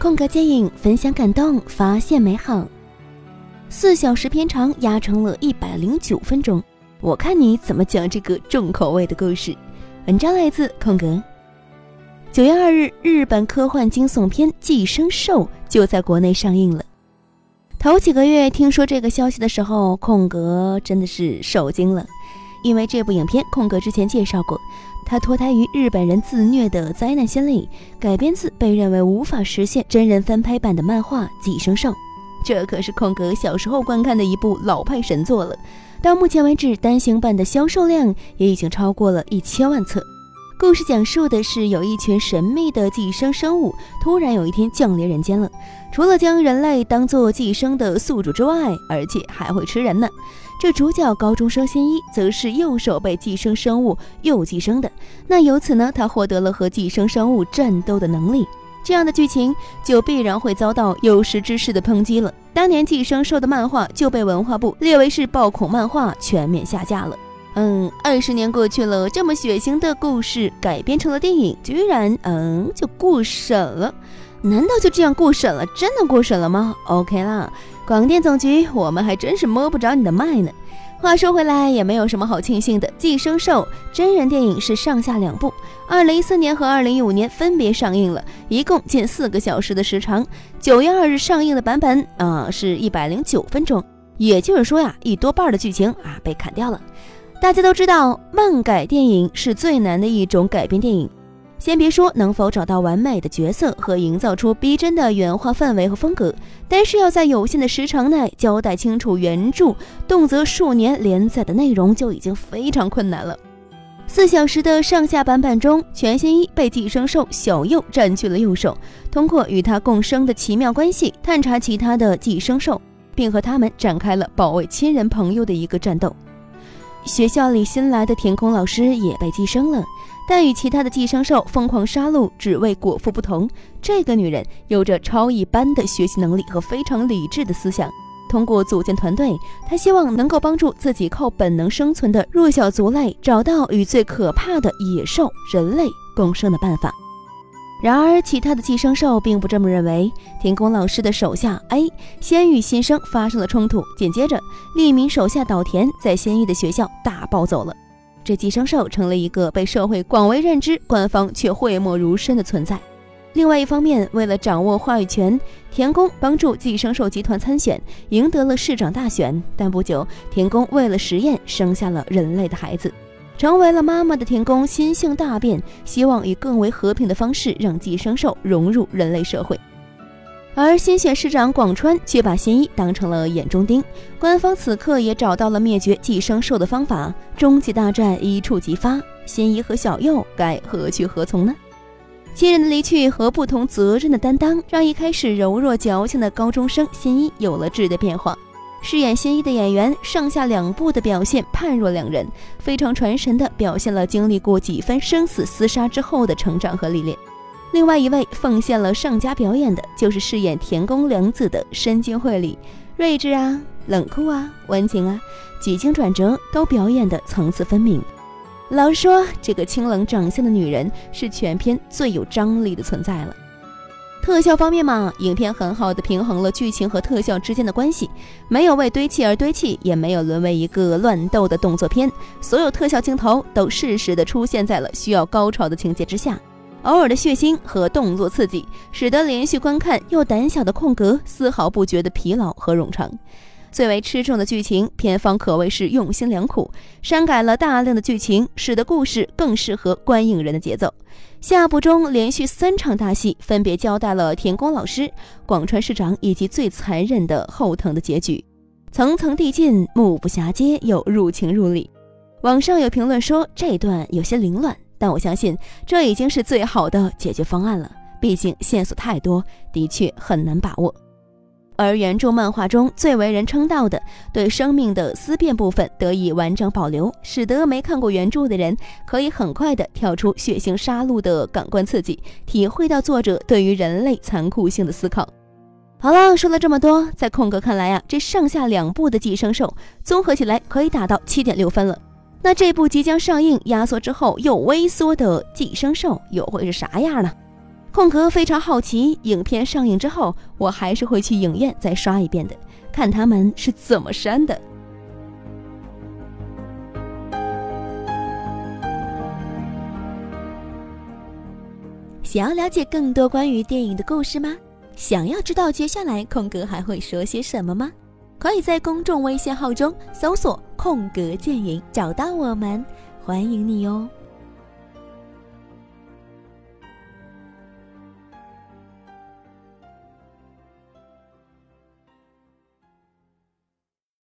空格接影分享感动，发现美好。四小时片长压成了一百零九分钟，我看你怎么讲这个重口味的故事。文章来自空格。九月二日，日本科幻惊悚片《寄生兽》就在国内上映了。头几个月听说这个消息的时候，空格真的是受惊了，因为这部影片空格之前介绍过。它脱胎于日本人自虐的灾难先例，改编自被认为无法实现真人翻拍版的漫画《寄生兽》，这可是空格小时候观看的一部老派神作了。到目前为止，单行版的销售量也已经超过了一千万册。故事讲述的是有一群神秘的寄生生物突然有一天降临人间了，除了将人类当做寄生的宿主之外，而且还会吃人呢。这主角高中生新一则是右手被寄生生物右寄生的，那由此呢，他获得了和寄生生物战斗的能力。这样的剧情就必然会遭到有识之士的抨击了。当年寄生兽的漫画就被文化部列为是暴恐漫画，全面下架了。嗯，二十年过去了，这么血腥的故事改编成了电影，居然嗯就过审了？难道就这样过审了？真的过审了吗？OK 啦。广电总局，我们还真是摸不着你的脉呢。话说回来，也没有什么好庆幸的。《寄生兽》真人电影是上下两部，二零一四年和二零一五年分别上映了，一共近四个小时的时长。九月二日上映的版本啊，是一百零九分钟，也就是说呀，一多半的剧情啊被砍掉了。大家都知道，漫改电影是最难的一种改编电影。先别说能否找到完美的角色和营造出逼真的原画氛围和风格，单是要在有限的时长内交代清楚原著动辄数年连载的内容就已经非常困难了。四小时的上下版本中，全新一被寄生兽小右占据了右手，通过与他共生的奇妙关系，探查其他的寄生兽，并和他们展开了保卫亲人朋友的一个战斗。学校里新来的田空老师也被寄生了。但与其他的寄生兽疯狂杀戮只为果腹不同，这个女人有着超一般的学习能力和非常理智的思想。通过组建团队，她希望能够帮助自己靠本能生存的弱小族类找到与最可怕的野兽人类共生的办法。然而，其他的寄生兽并不这么认为。田宫老师的手下 A 先与新生发生了冲突，紧接着，另一名手下岛田在先一的学校大暴走了。这寄生兽成了一个被社会广为认知、官方却讳莫如深的存在。另外一方面，为了掌握话语权，田宫帮助寄生兽集团参选，赢得了市长大选。但不久，田宫为了实验，生下了人类的孩子，成为了妈妈的田宫心性大变，希望以更为和平的方式让寄生兽融入人类社会。而新选市长广川却把新一当成了眼中钉，官方此刻也找到了灭绝寄生兽的方法，终极大战一触即发。新一和小右该何去何从呢？亲人的离去和不同责任的担当，让一开始柔弱矫情的高中生新一有了质的变化。饰演新一的演员上下两部的表现判若两人，非常传神的表现了经历过几番生死厮杀之后的成长和历练。另外一位奉献了上佳表演的，就是饰演田宫良子的深津绘里，睿智啊、冷酷啊、温情啊，几经转折都表演的层次分明。老实说，这个清冷长相的女人是全片最有张力的存在了。特效方面嘛，影片很好的平衡了剧情和特效之间的关系，没有为堆砌而堆砌，也没有沦为一个乱斗的动作片，所有特效镜头都适时的出现在了需要高潮的情节之下。偶尔的血腥和动作刺激，使得连续观看又胆小的空格丝毫不觉得疲劳和冗长。最为吃重的剧情，片方可谓是用心良苦，删改了大量的剧情，使得故事更适合观影人的节奏。下部中连续三场大戏，分别交代了田宫老师、广川市长以及最残忍的后藤的结局，层层递进，目不暇接又入情入理。网上有评论说这段有些凌乱。但我相信，这已经是最好的解决方案了。毕竟线索太多，的确很难把握。而原著漫画中最为人称道的对生命的思辨部分得以完整保留，使得没看过原著的人可以很快的跳出血腥杀戮的感官刺激，体会到作者对于人类残酷性的思考。好了，说了这么多，在空格看来啊，这上下两部的寄生兽综合起来可以达到七点六分了。那这部即将上映、压缩之后又微缩的《寄生兽》又会是啥样呢？空格非常好奇，影片上映之后，我还是会去影院再刷一遍的，看他们是怎么删的。想要了解更多关于电影的故事吗？想要知道接下来空格还会说些什么吗？可以在公众微信号中搜索“空格电影”找到我们，欢迎你哦。